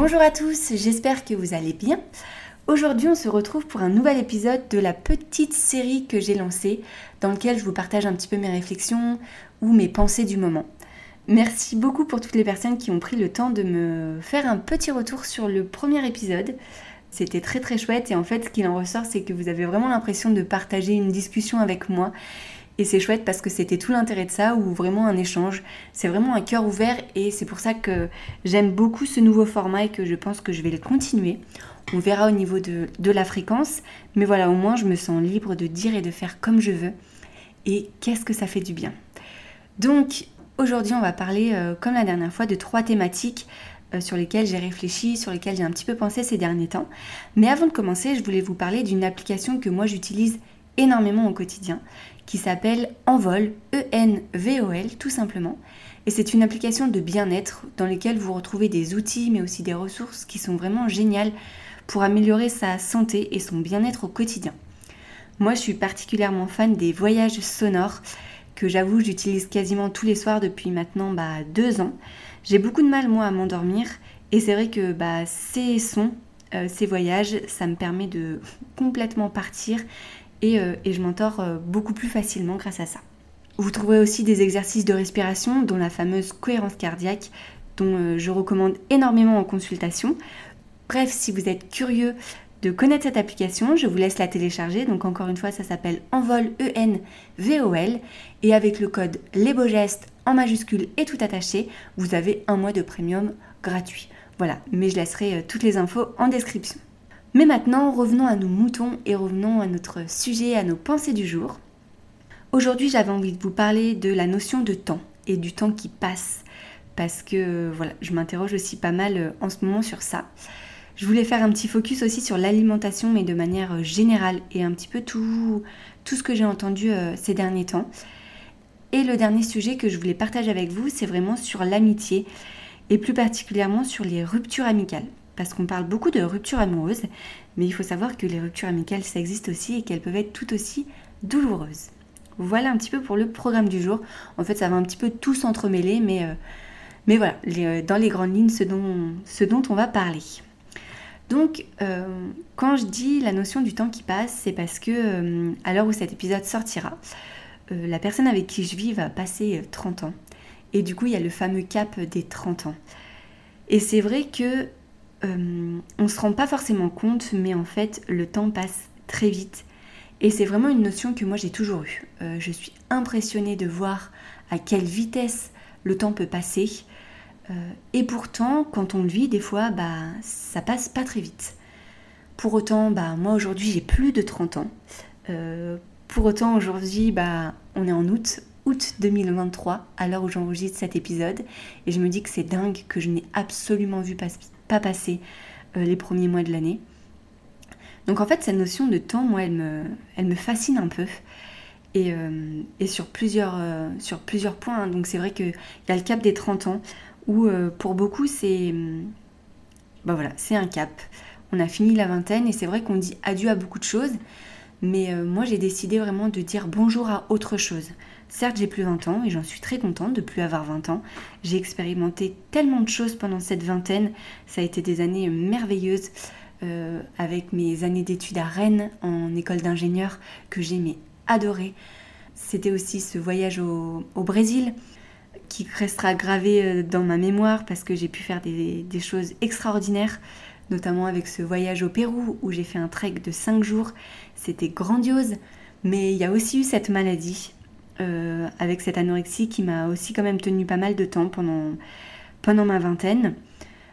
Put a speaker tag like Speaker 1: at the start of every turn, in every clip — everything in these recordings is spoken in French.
Speaker 1: Bonjour à tous, j'espère que vous allez bien. Aujourd'hui, on se retrouve pour un nouvel épisode de la petite série que j'ai lancée, dans lequel je vous partage un petit peu mes réflexions ou mes pensées du moment. Merci beaucoup pour toutes les personnes qui ont pris le temps de me faire un petit retour sur le premier épisode. C'était très très chouette et en fait ce qu'il en ressort c'est que vous avez vraiment l'impression de partager une discussion avec moi et c'est chouette parce que c'était tout l'intérêt de ça, ou vraiment un échange. C'est vraiment un cœur ouvert et c'est pour ça que j'aime beaucoup ce nouveau format et que je pense que je vais le continuer. On verra au niveau de, la fréquence, mais voilà, au moins je me sens libre de dire et de faire comme je veux. Et qu'est-ce que ça fait du bien. Donc aujourd'hui on va parler, euh, comme la dernière fois, de trois thématiques euh, sur lesquelles j'ai réfléchi, sur lesquelles j'ai un petit peu pensé ces derniers temps. Mais avant de commencer, je voulais vous parler d'une application que moi j'utilise énormément au quotidien, qui s'appelle Envol, E-N-V-O-L tout simplement. Et c'est une application de bien-être dans laquelle vous retrouvez des outils mais aussi des ressources qui sont vraiment géniales pour améliorer sa santé et son bien-être au quotidien. Moi je suis particulièrement fan des voyages sonores que j'avoue j'utilise quasiment tous les soirs depuis maintenant bah, deux ans. J'ai beaucoup de mal moi à m'endormir et c'est vrai que bah, ces sons, euh, ces voyages, ça me permet de complètement partir euh, et, je m'endors euh, beaucoup plus facilement grâce à ça. Vous trouverez aussi des exercices de respiration, dont la fameuse cohérence cardiaque, dont euh, je recommande énormément en consultation. Bref, si vous êtes curieux de connaître cette application, je vous laisse la télécharger. Donc encore une fois, ça s'appelle Envol E-N-V-O-L. Et avec le code Les Beaux Gestes en majuscule et tout attaché, vous avez un mois de premium gratuit. Voilà, mais je laisserai toutes les infos en description. Mais maintenant, revenons à nos moutons et revenons à notre sujet, à nos pensées du jour. Aujourd'hui, j'avais envie de vous parler de la notion de temps et du temps qui passe. Parce que voilà, je m'interroge aussi pas mal euh, en ce moment sur ça. Je voulais faire un petit focus aussi sur l'alimentation, mais de manière euh, générale et un petit peu tout, tout ce que j'ai entendu euh, ces derniers temps. Et le dernier sujet que je voulais partager avec vous, c'est vraiment sur l'amitié et plus particulièrement sur les ruptures amicales parce qu'on parle beaucoup de ruptures amoureuses, mais il faut savoir que les ruptures amicales, ça existe aussi et qu'elles peuvent être tout aussi douloureuses. Voilà un petit peu pour le programme du jour. En fait, ça va un petit peu tout s'entremêler, mais, euh, voilà, euh, dans les grandes lignes, ce dont, ce dont on va parler. Donc, euh, quand je dis la notion du temps qui passe, c'est parce que à l'heure où cet épisode sortira, la personne avec qui je vis va passer 30 ans. Et du coup, il y a le fameux cap des 30 ans. Et c'est vrai que euh, on ne se rend pas forcément compte, mais en fait, le temps passe très vite. Et c'est vraiment une notion que moi j'ai toujours eue. Euh, je suis impressionnée de voir à quelle vitesse le temps peut passer. Euh, et pourtant, quand on le vit, des fois, bah, ça passe pas très vite. Pour autant, bah, moi aujourd'hui j'ai plus de 30 ans. pour autant, aujourd'hui, bah, on est en août, août 2023, à l'heure où j'enregistre cet épisode. Et je me dis que c'est dingue que je n'ai absolument vu passer pas passer euh, les premiers mois de l'année. Donc en fait, cette notion de temps, moi, elle me, elle me fascine un peu. Et, euh, sur, plusieurs, euh, sur plusieurs points. Hein. Donc c'est vrai qu'il y a le cap des 30 ans, où pour beaucoup, c'est bah voilà, c'est un cap. On a fini la vingtaine et c'est vrai qu'on dit adieu à beaucoup de choses. Mais moi, j'ai décidé vraiment de dire bonjour à autre chose. Certes, j'ai plus 20 ans et j'en suis très contente de plus avoir 20 ans. J'ai expérimenté tellement de choses pendant cette vingtaine. Ça a été des années merveilleuses euh, avec mes années d'études à Rennes en école d'ingénieur que j'ai adoré. C'était aussi ce voyage au, Brésil qui restera gravé euh, dans ma mémoire parce que j'ai pu faire des, des choses extraordinaires notamment avec ce voyage au Pérou où j'ai fait un trek de 5 jours. C'était grandiose, mais il y a aussi eu cette maladie euh, avec cette anorexie qui m'a aussi quand même tenu pas mal de temps pendant, pendant ma vingtaine,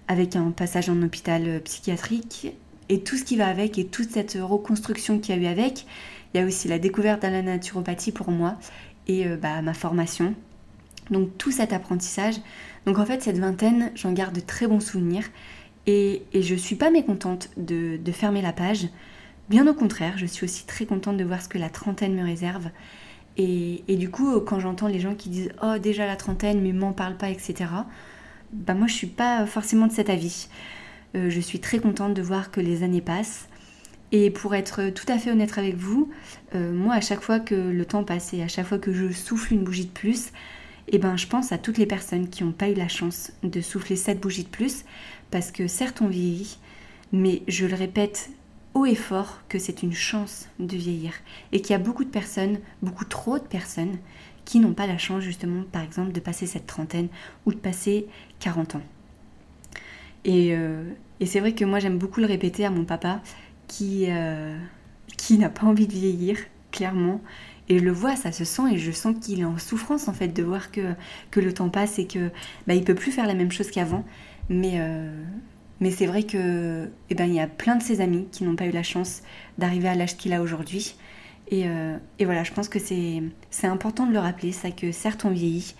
Speaker 1: avec un passage en hôpital psychiatrique et tout ce qui va avec et toute cette reconstruction qu'il y a eu avec. Il y a aussi la découverte de la naturopathie pour moi et euh, bah, ma formation. Donc tout cet apprentissage. Donc en fait, cette vingtaine, j'en garde de très bons souvenirs. Et, et je ne suis pas mécontente de, de, fermer la page. Bien au contraire, je suis aussi très contente de voir ce que la trentaine me réserve. Et, du coup, quand j'entends les gens qui disent Oh, déjà la trentaine, mais m'en parle pas, etc., bah moi je suis pas forcément de cet avis. Euh, je suis très contente de voir que les années passent. Et pour être tout à fait honnête avec vous, euh, moi à chaque fois que le temps passe et à chaque fois que je souffle une bougie de plus, eh ben, je pense à toutes les personnes qui n'ont pas eu la chance de souffler cette bougie de plus, parce que certes on vieillit, mais je le répète haut et fort que c'est une chance de vieillir, et qu'il y a beaucoup de personnes, beaucoup trop de personnes, qui n'ont pas la chance justement, par exemple, de passer cette trentaine ou de passer 40 ans. Et, euh, et c'est vrai que moi j'aime beaucoup le répéter à mon papa, qui, euh, qui n'a pas envie de vieillir, clairement, et je le vois, ça se sent et je sens qu'il est en souffrance en fait de voir que, que le temps passe et que bah, il peut plus faire la même chose qu'avant. Mais, euh, mais c'est vrai que eh ben, il y a plein de ses amis qui n'ont pas eu la chance d'arriver à l'âge qu'il a aujourd'hui. Et, euh, et, voilà, je pense que c'est important de le rappeler, ça que certes on vieillit,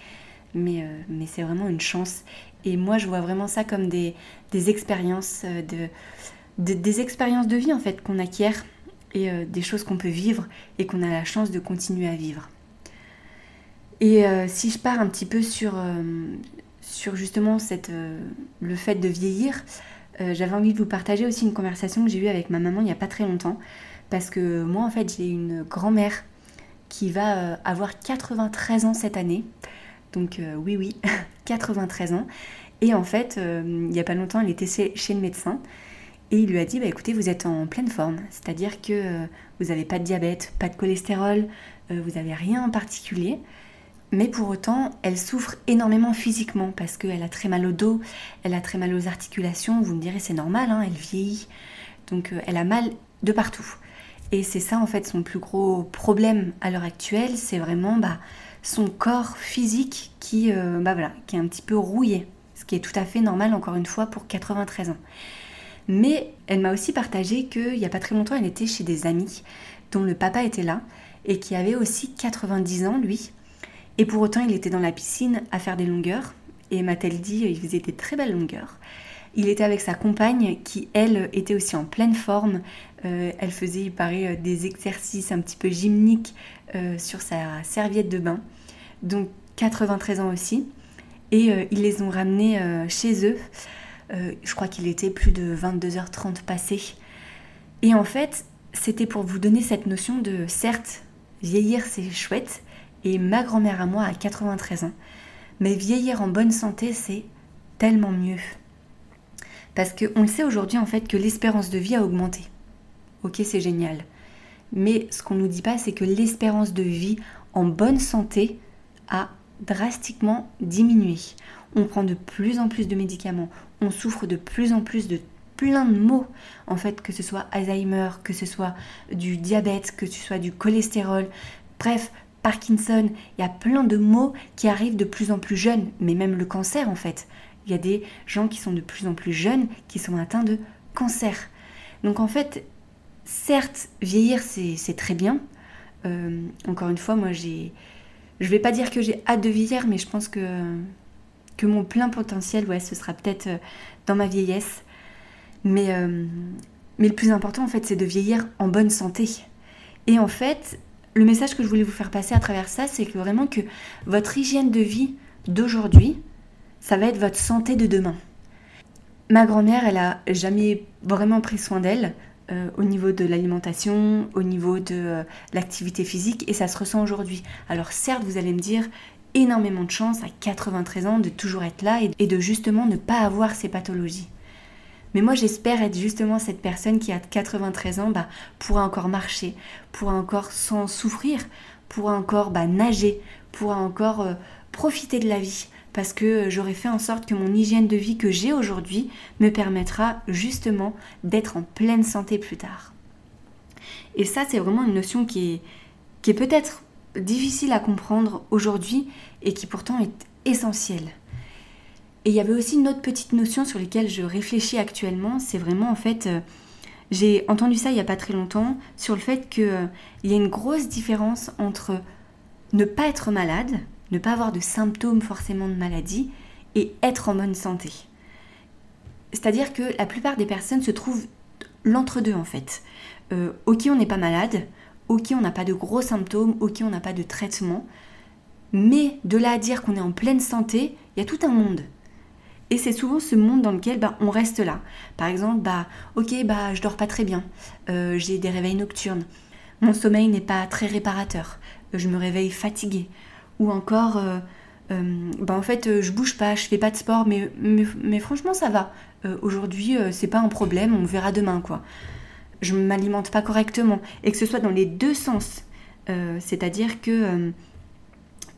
Speaker 1: mais, euh, mais c'est vraiment une chance. Et moi je vois vraiment ça comme des, des expériences de, de, des expériences de vie en fait qu'on acquiert et euh, des choses qu'on peut vivre et qu'on a la chance de continuer à vivre. Et euh, si je pars un petit peu sur, euh, sur justement cette, le fait de vieillir, j'avais envie de vous partager aussi une conversation que j'ai eue avec ma maman il n'y a pas très longtemps. Parce que moi, en fait, j'ai une grand-mère qui va avoir 93 ans cette année. Donc oui, oui, 93 ans. Et en fait, il n'y a pas longtemps, elle était chez le médecin. Et il lui a dit, bah, écoutez, vous êtes en pleine forme, c'est-à-dire que euh, vous n'avez pas de diabète, pas de cholestérol, euh, vous n'avez rien en particulier. Mais pour autant, elle souffre énormément physiquement parce qu'elle a très mal au dos, elle a très mal aux articulations. Vous me direz, c'est normal, hein, elle vieillit. Donc euh, elle a mal de partout. Et c'est ça en fait son plus gros problème à l'heure actuelle, c'est vraiment bah, son corps physique qui, bah, voilà, qui est un petit peu rouillé. Ce qui est tout à fait normal encore une fois pour 93 ans. Mais elle m'a aussi partagé qu'il n'y a pas très longtemps, elle était chez des amis dont le papa était là et qui avait aussi 90 ans, lui. Et pour autant, il était dans la piscine à faire des longueurs. Et m'a-t-elle dit, il faisait des très belles longueurs. Il était avec sa compagne qui, elle, était aussi en pleine forme. Euh, elle faisait, il paraît, euh, des exercices un petit peu gymniques euh, sur sa serviette de bain. Donc 93 ans aussi. Et ils les ont ramenés chez eux euh, je crois qu'il était plus de 22h30 passé. Et en fait, c'était pour vous donner cette notion de, certes, vieillir c'est chouette, et ma grand-mère à moi a 93 ans, mais vieillir en bonne santé c'est tellement mieux. Parce qu'on le sait aujourd'hui en fait que l'espérance de vie a augmenté. Ok, c'est génial. Mais ce qu'on ne nous dit pas, c'est que l'espérance de vie en bonne santé a drastiquement diminué. On prend de plus en plus de médicaments, on souffre de plus en plus de plein de maux, en fait, que ce soit Alzheimer, que ce soit du diabète, que ce soit du cholestérol, bref, Parkinson, il y a plein de maux qui arrivent de plus en plus jeunes, mais même le cancer en fait. Il y a des gens qui sont de plus en plus jeunes qui sont atteints de cancer. Donc en fait, certes, vieillir c'est très bien. Euh, encore une fois, moi j'ai. Je vais pas dire que j'ai hâte de vieillir, mais je pense que que mon plein potentiel, ouais, ce sera peut-être euh, dans ma vieillesse. Mais, euh, mais le plus important, en fait, c'est de vieillir en bonne santé. Et en fait, le message que je voulais vous faire passer à travers ça, c'est que vraiment que votre hygiène de vie d'aujourd'hui, ça va être votre santé de demain. Ma grand-mère, elle a jamais vraiment pris soin d'elle euh, au niveau de l'alimentation, au niveau de l'activité physique, et ça se ressent aujourd'hui. Alors certes, vous allez me dire, énormément de chance à 93 ans de toujours être là et de justement ne pas avoir ces pathologies. Mais moi j'espère être justement cette personne qui à 93 ans bah, pourra encore marcher, pourra encore sans souffrir, pourra encore bah, nager, pourra encore euh, profiter de la vie parce que euh, j'aurai fait en sorte que mon hygiène de vie que j'ai aujourd'hui me permettra justement d'être en pleine santé plus tard. Et ça c'est vraiment une notion qui est peut-être difficile à comprendre aujourd'hui et qui pourtant est essentielle. Et il y avait aussi une autre petite notion sur laquelle je réfléchis actuellement, c'est vraiment en fait, euh, j'ai entendu ça il n'y a pas très longtemps, sur le fait qu'il euh, y a une grosse différence entre ne pas être malade ne pas avoir de symptômes forcément de maladie et être en bonne santé. C'est-à-dire que la plupart des personnes se trouvent l'entre-deux en fait. Euh, ok, on n'est pas malade, ok, on n'a pas de gros symptômes, ok, on n'a pas de traitement, mais de là à dire qu'on est en pleine santé, il y a tout un monde. Et c'est souvent ce monde dans lequel bah, on reste là. Par exemple, bah, ok, bah, je dors pas très bien, euh, j'ai des réveils nocturnes, mon sommeil n'est pas très réparateur, euh, je me réveille fatiguée, ou encore, euh, bah, en fait, je bouge pas, je fais pas de sport, mais, mais, franchement, ça va. Aujourd'hui, c'est pas un problème, on verra demain, quoi. Je m'alimente pas correctement, et que ce soit dans les deux sens, c'est-à-dire que,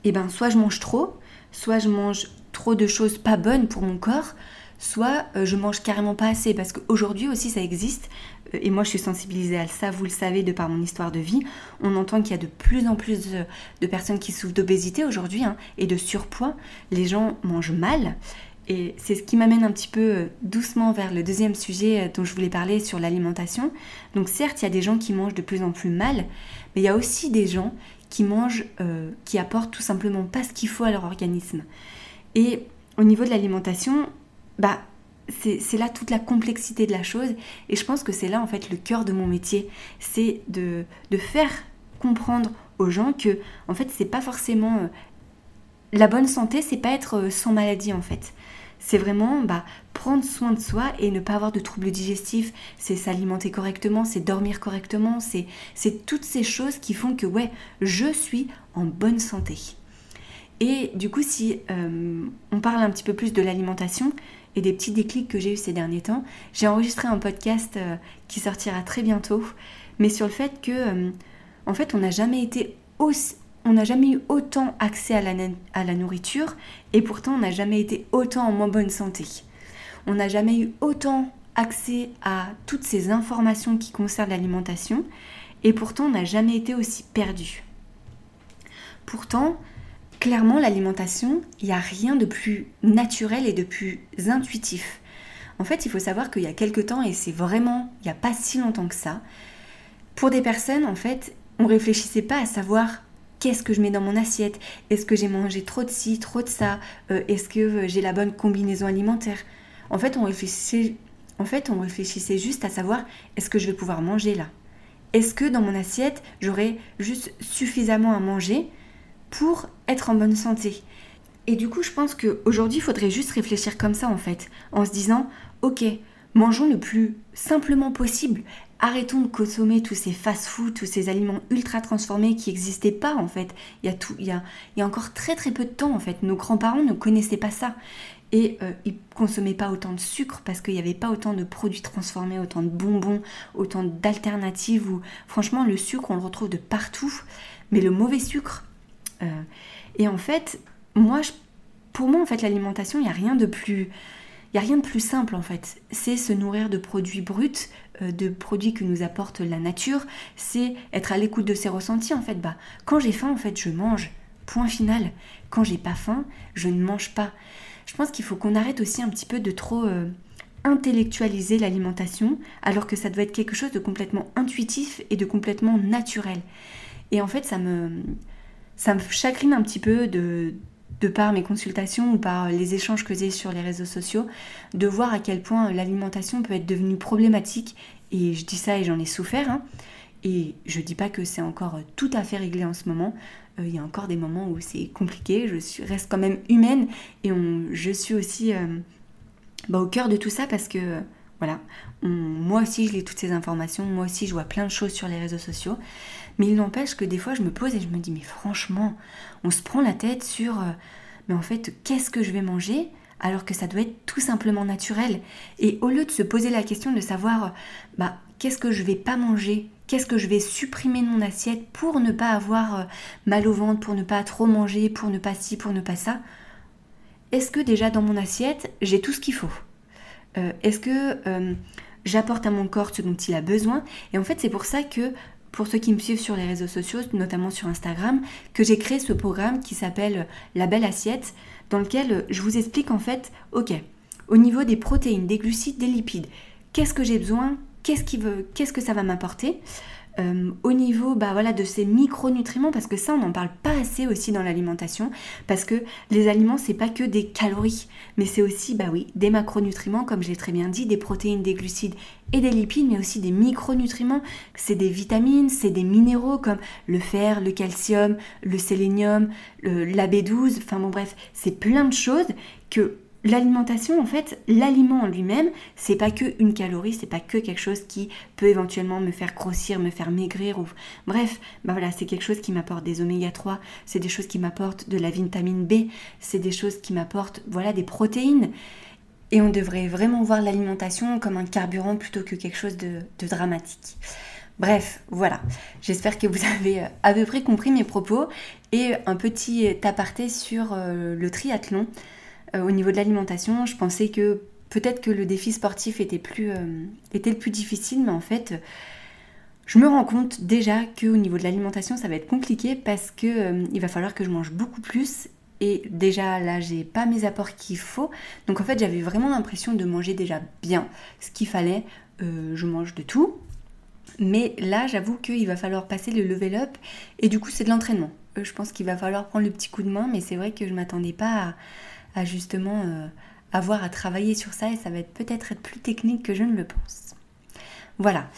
Speaker 1: eh ben, soit je mange trop, soit je mange trop de choses pas bonnes pour mon corps, soit euh, je mange carrément pas assez. Parce qu'aujourd'hui aussi ça existe, euh, et moi je suis sensibilisée à ça, vous le savez de par mon histoire de vie, on entend qu'il y a de plus en plus de, personnes qui souffrent d'obésité aujourd'hui hein, et de surpoids. Les gens mangent mal. Et c'est ce qui m'amène un petit peu euh, doucement vers le deuxième sujet dont je voulais parler sur l'alimentation. Donc certes, il y a des gens qui mangent de plus en plus mal, mais il y a aussi des gens qui mangent, qui apportent tout simplement pas ce qu'il faut à leur organisme. Et au niveau de l'alimentation, bah, c'est là toute la complexité de la chose. Et je pense que c'est là en fait le cœur de mon métier. C'est de, faire comprendre aux gens que en fait c'est pas forcément euh, la bonne santé, c'est pas être euh, sans maladie en fait. C'est vraiment bah, prendre soin de soi et ne pas avoir de troubles digestifs. C'est s'alimenter correctement, c'est dormir correctement, c'est toutes ces choses qui font que ouais, je suis en bonne santé. Et du coup, si euh, on parle un petit peu plus de l'alimentation et des petits déclics que j'ai eu ces derniers temps, j'ai enregistré un podcast euh, qui sortira très bientôt, mais sur le fait que, euh, en fait, on n'a jamais été on n'a jamais eu autant accès à la, à la nourriture et pourtant on n'a jamais été autant en moins bonne santé. On n'a jamais eu autant accès à toutes ces informations qui concernent l'alimentation et pourtant on n'a jamais été aussi perdu. Pourtant, clairement, l'alimentation, il n'y a rien de plus naturel et de plus intuitif. En fait, il faut savoir qu'il y a quelques temps, et c'est vraiment il n'y a pas si longtemps que ça, pour des personnes, en fait, on réfléchissait pas à savoir qu'est-ce que je mets dans mon assiette, est-ce que j'ai mangé trop de ci, trop de ça, euh, est-ce que euh, j'ai la bonne combinaison alimentaire? En fait, on réfléchissait, en fait, on réfléchissait juste à savoir est-ce que je vais pouvoir manger là? Est-ce que dans mon assiette, j'aurai juste suffisamment à manger pour être en bonne santé. Et du coup, je pense qu'aujourd'hui, il faudrait juste réfléchir comme ça en fait, en se disant, ok, mangeons le plus simplement possible. Arrêtons de consommer tous ces fast-foods, tous ces aliments ultra transformés qui n'existaient pas en fait. Il y, a tout, il, y a, il y a encore très très peu de temps en fait. Nos grands-parents ne connaissaient pas ça. Et euh, ils consommaient pas autant de sucre parce qu'il n'y avait pas autant de produits transformés, autant de bonbons, autant d'alternatives. Ou franchement, le sucre, on le retrouve de partout. Mais le mauvais sucre, euh, et en fait, moi, pour moi, en fait, l'alimentation, il n'y a rien de plus... Il a rien de plus simple en fait, c'est se nourrir de produits bruts, euh, de produits que nous apporte la nature, c'est être à l'écoute de ses ressentis en fait. Bah, quand j'ai faim en fait, je mange. Point final. Quand j'ai pas faim, je ne mange pas. Je pense qu'il faut qu'on arrête aussi un petit peu de trop euh, intellectualiser l'alimentation, alors que ça doit être quelque chose de complètement intuitif et de complètement naturel. Et en fait, ça me ça me chagrine un petit peu de, de par mes consultations ou par les échanges que j'ai sur les réseaux sociaux, de voir à quel point l'alimentation peut être devenue problématique. Et je dis ça et j'en ai souffert. Hein. Et je dis pas que c'est encore tout à fait réglé en ce moment. Euh, il y a encore des moments où c'est compliqué. Je suis, reste quand même humaine et je suis aussi euh, bah, au cœur de tout ça parce que voilà, moi aussi je lis toutes ces informations, moi aussi je vois plein de choses sur les réseaux sociaux. Mais il n'empêche que des fois, je me pose et je me dis, mais franchement, on se prend la tête sur, euh, mais en fait, qu'est-ce que je vais manger alors que ça doit être tout simplement naturel? Et au lieu de se poser la question de savoir, bah, qu'est-ce que je vais pas manger? Qu'est-ce que je vais supprimer de mon assiette pour ne pas avoir euh, mal au ventre, pour ne pas trop manger, pour ne pas ci, pour ne pas ça? Est-ce que déjà dans mon assiette, j'ai tout ce qu'il faut? Euh, Est-ce que j'apporte à mon corps ce dont il a besoin? Et en fait, c'est pour ça que pour ceux qui me suivent sur les réseaux sociaux, notamment sur Instagram, que j'ai créé ce programme qui s'appelle La Belle Assiette, dans lequel je vous explique en fait, ok, au niveau des protéines, des glucides, des lipides, qu'est-ce que j'ai besoin, qu'est-ce, veut, qu'est-ce que ça va m'apporter, euh, au niveau bah, voilà, de ces micronutriments, parce que ça, on n'en parle pas assez aussi dans l'alimentation, parce que les aliments, c'est pas que des calories, mais c'est aussi, bah oui, des macronutriments, comme j'ai très bien dit, des protéines, des glucides et des lipides, mais aussi des micronutriments. C'est des vitamines, c'est des minéraux comme le fer, le calcium, le sélénium, la B12, enfin bon bref, c'est plein de choses que l'alimentation, en fait, l'aliment en lui-même, c'est pas que une calorie, c'est pas que quelque chose qui peut éventuellement me faire grossir, me faire maigrir ou bref, bah voilà, c'est quelque chose qui m'apporte des oméga 3, c'est des choses qui m'apportent de la vitamine B, c'est des choses qui m'apportent voilà des protéines. Et on devrait vraiment voir l'alimentation comme un carburant plutôt que quelque chose de, dramatique. Bref, voilà. J'espère que vous avez euh, à peu près compris mes propos et un petit aparté sur euh, le triathlon. Euh, au niveau de l'alimentation, je pensais que peut-être que le défi sportif était, plus, euh, était le plus difficile, mais en fait, je me rends compte déjà qu'au niveau de l'alimentation, ça va être compliqué parce que euh, va falloir que je mange beaucoup plus. Et déjà là, j'ai pas mes apports qu'il faut. Donc en fait, j'avais vraiment l'impression de manger déjà bien ce qu'il fallait. je mange de tout. Mais là, j'avoue qu'il va falloir passer le level up. Et du coup, c'est de l'entraînement. je pense qu'il va falloir prendre le petit coup de main. Mais c'est vrai que je m'attendais pas à justement euh, avoir à travailler sur ça et ça va être peut-être être plus technique que je ne le pense. Voilà.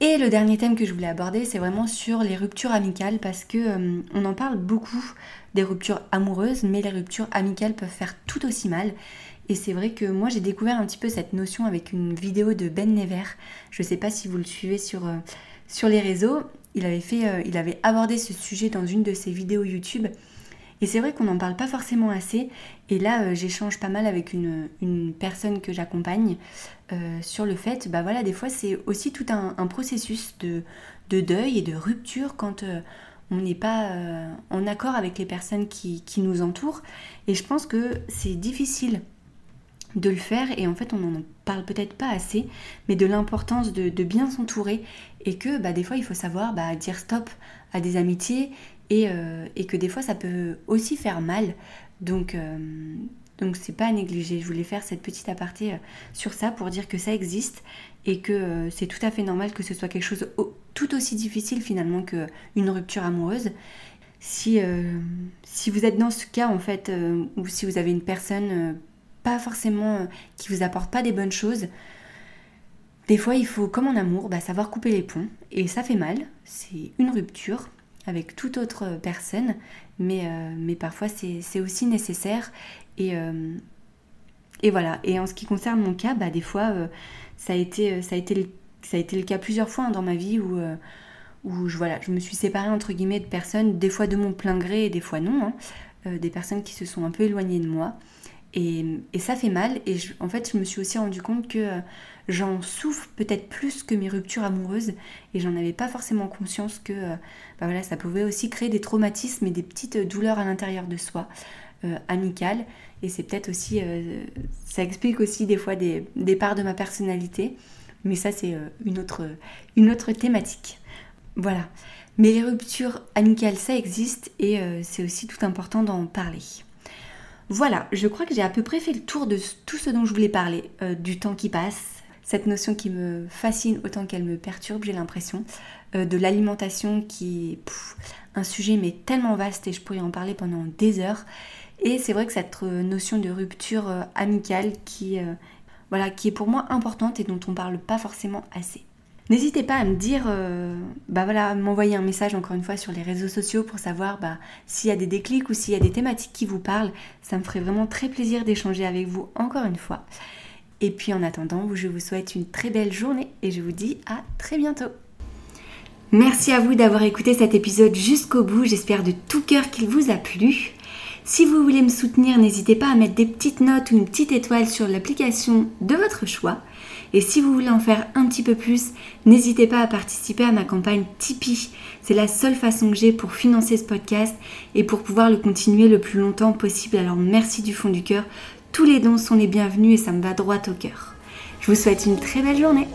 Speaker 1: Et le dernier thème que je voulais aborder, c'est vraiment sur les ruptures amicales parce que euh, on en parle beaucoup des ruptures amoureuses, mais les ruptures amicales peuvent faire tout aussi mal. Et c'est vrai que moi j'ai découvert un petit peu cette notion avec une vidéo de Ben Never. Je ne sais pas si vous le suivez sur, euh, sur les réseaux. Il avait, fait, il avait abordé ce sujet dans une de ses vidéos YouTube et c'est vrai qu'on n'en parle pas forcément assez. Et là, euh, j'échange pas mal avec une, personne que j'accompagne euh, sur le fait, bah voilà, des fois c'est aussi tout un, processus de, deuil et de rupture quand euh, on n'est pas en accord avec les personnes qui, nous entourent. Et je pense que c'est difficile de le faire et en fait on n'en parle peut-être pas assez mais de l'importance de, bien s'entourer et que bah, des fois il faut savoir bah, dire stop à des amitiés euh, et, que des fois ça peut aussi faire mal. Donc euh, donc c'est pas à négliger. Je voulais faire cette petite aparté euh, sur ça pour dire que ça existe et que c'est tout à fait normal que ce soit quelque chose tout aussi difficile finalement qu'une rupture amoureuse. Si, si vous êtes dans ce cas en fait, ou si vous avez une personne pas forcément qui vous apporte pas des bonnes choses, des fois il faut, comme en amour, bah, savoir couper les ponts et ça fait mal, c'est une rupture, avec toute autre personne, mais, euh, parfois c'est aussi nécessaire. Et, euh, et voilà. Et en ce qui concerne mon cas, bah, des fois, euh, ça, a été, ça, a été le, ça a été le cas plusieurs fois hein, dans ma vie où, où je, voilà, je me suis séparée entre guillemets de personnes, des fois de mon plein gré et des fois non, hein, des personnes qui se sont un peu éloignées de moi. Et, ça fait mal. Et en fait, je me suis aussi rendu compte que j'en souffre peut-être plus que mes ruptures amoureuses et j'en avais pas forcément conscience que euh, bah ça pouvait aussi créer des traumatismes et des petites douleurs à l'intérieur de soi, euh, amicales. Et c'est peut-être aussi, euh, ça explique aussi des fois des, des, parts de ma personnalité, mais ça c'est une, autre, une autre thématique. Voilà. Mais les ruptures amicales, ça existe et c'est aussi tout important d'en parler. Voilà, je crois que j'ai à peu près fait le tour de tout ce dont je voulais parler, du temps qui passe, cette notion qui me fascine autant qu'elle me perturbe, j'ai l'impression, euh, de l'alimentation qui est un sujet mais tellement vaste et je pourrais en parler pendant des heures. Et c'est vrai que cette euh, notion de rupture euh, amicale qui, voilà, qui est pour moi importante et dont on parle pas forcément assez. N'hésitez pas à me dire, bah voilà, m'envoyer un message encore une fois sur les réseaux sociaux pour savoir bah, s'il y a des déclics ou s'il y a des thématiques qui vous parlent. Ça me ferait vraiment très plaisir d'échanger avec vous encore une fois. Et puis en attendant, je vous souhaite une très belle journée et je vous dis à très bientôt. Merci à vous d'avoir écouté cet épisode jusqu'au bout, j'espère de tout cœur qu'il vous a plu. Si vous voulez me soutenir, n'hésitez pas à mettre des petites notes ou une petite étoile sur l'application de votre choix. Et si vous voulez en faire un petit peu plus, n'hésitez pas à participer à ma campagne Tipeee. C'est la seule façon que j'ai pour financer ce podcast et pour pouvoir le continuer le plus longtemps possible. Alors merci du fond du cœur tous les dons sont les bienvenus et ça me va droit au cœur. Je vous souhaite une très belle journée.